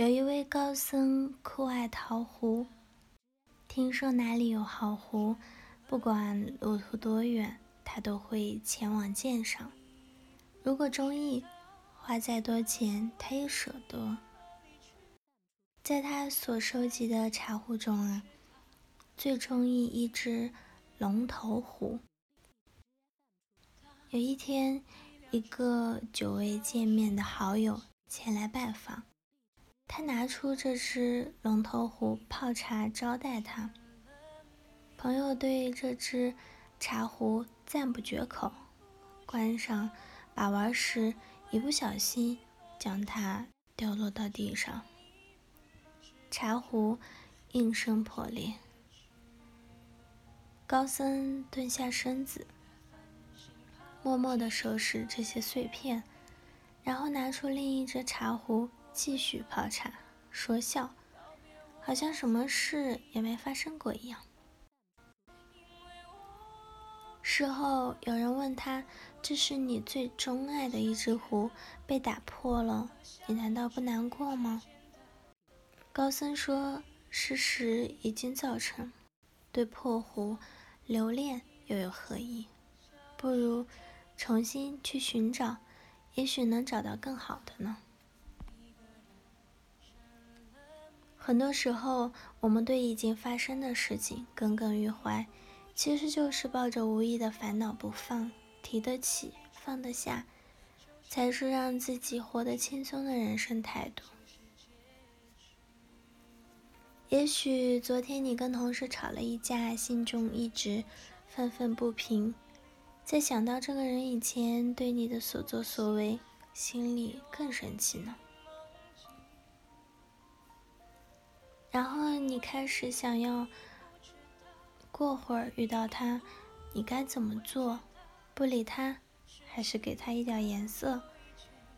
有一位高僧酷爱桃湖，听说哪里有好湖，不管路途多远，他都会前往鉴赏。如果中意，花再多钱他也舍得。在他所收集的茶壶中啊，最中意一只龙头壶。有一天，一个久未见面的好友前来拜访。他拿出这只龙头壶泡茶招待他。朋友对这只茶壶赞不绝口，关上把玩时一不小心将它掉落到地上，茶壶应声破裂。高僧蹲下身子，默默地收拾这些碎片，然后拿出另一只茶壶。继续泡茶，说笑，好像什么事也没发生过一样。事后有人问他：“这是你最钟爱的一只壶被打破了，你难道不难过吗？”高僧说：“事实已经造成，对破壶留恋又有何意？不如重新去寻找，也许能找到更好的呢。”很多时候，我们对已经发生的事情耿耿于怀，其实就是抱着无意的烦恼不放。提得起，放得下，才是让自己活得轻松的人生态度。也许昨天你跟同事吵了一架，心中一直愤愤不平，在想到这个人以前对你的所作所为，心里更生气呢。然后你开始想要过会儿遇到他，你该怎么做？不理他，还是给他一点颜色？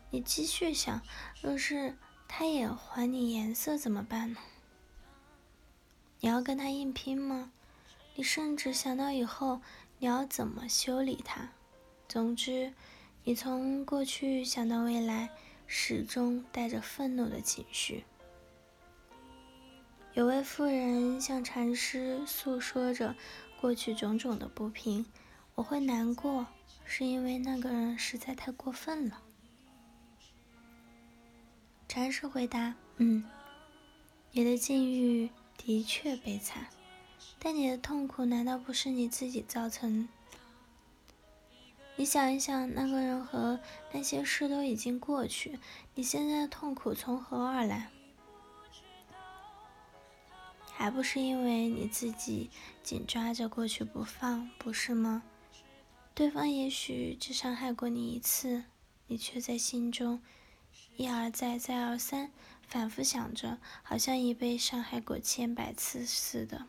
你继续想，若是他也还你颜色怎么办呢？你要跟他硬拼吗？你甚至想到以后你要怎么修理他？总之，你从过去想到未来，始终带着愤怒的情绪。有位妇人向禅师诉说着过去种种的不平，我会难过，是因为那个人实在太过分了。禅师回答：“嗯，你的境遇的确悲惨，但你的痛苦难道不是你自己造成？你想一想，那个人和那些事都已经过去，你现在的痛苦从何而来？”还不是因为你自己紧抓着过去不放，不是吗？对方也许只伤害过你一次，你却在心中一而再、再而三反复想着，好像已被伤害过千百次似的。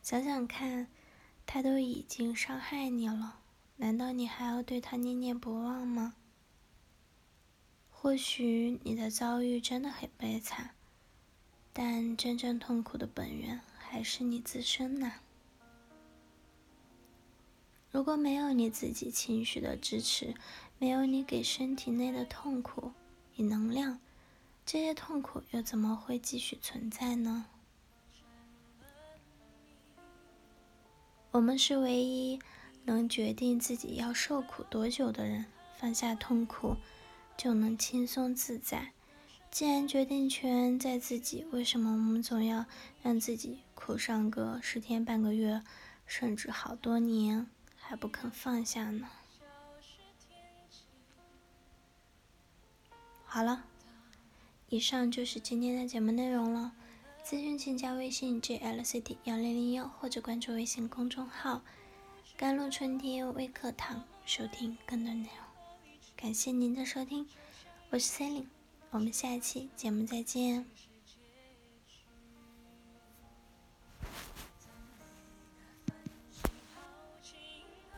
想想看，他都已经伤害你了，难道你还要对他念念不忘吗？或许你的遭遇真的很悲惨。但真正痛苦的本源还是你自身呐。如果没有你自己情绪的支持，没有你给身体内的痛苦以能量，这些痛苦又怎么会继续存在呢？我们是唯一能决定自己要受苦多久的人，放下痛苦，就能轻松自在。既然决定权在自己，为什么我们总要让自己苦上个十天半个月，甚至好多年还不肯放下呢？好了，以上就是今天的节目内容了。咨询请加微信 jlcd 幺零零幺或者关注微信公众号“甘露春天微课堂”，收听更多内容。感谢您的收听，我是 c e l i n e 我们下期节目再见。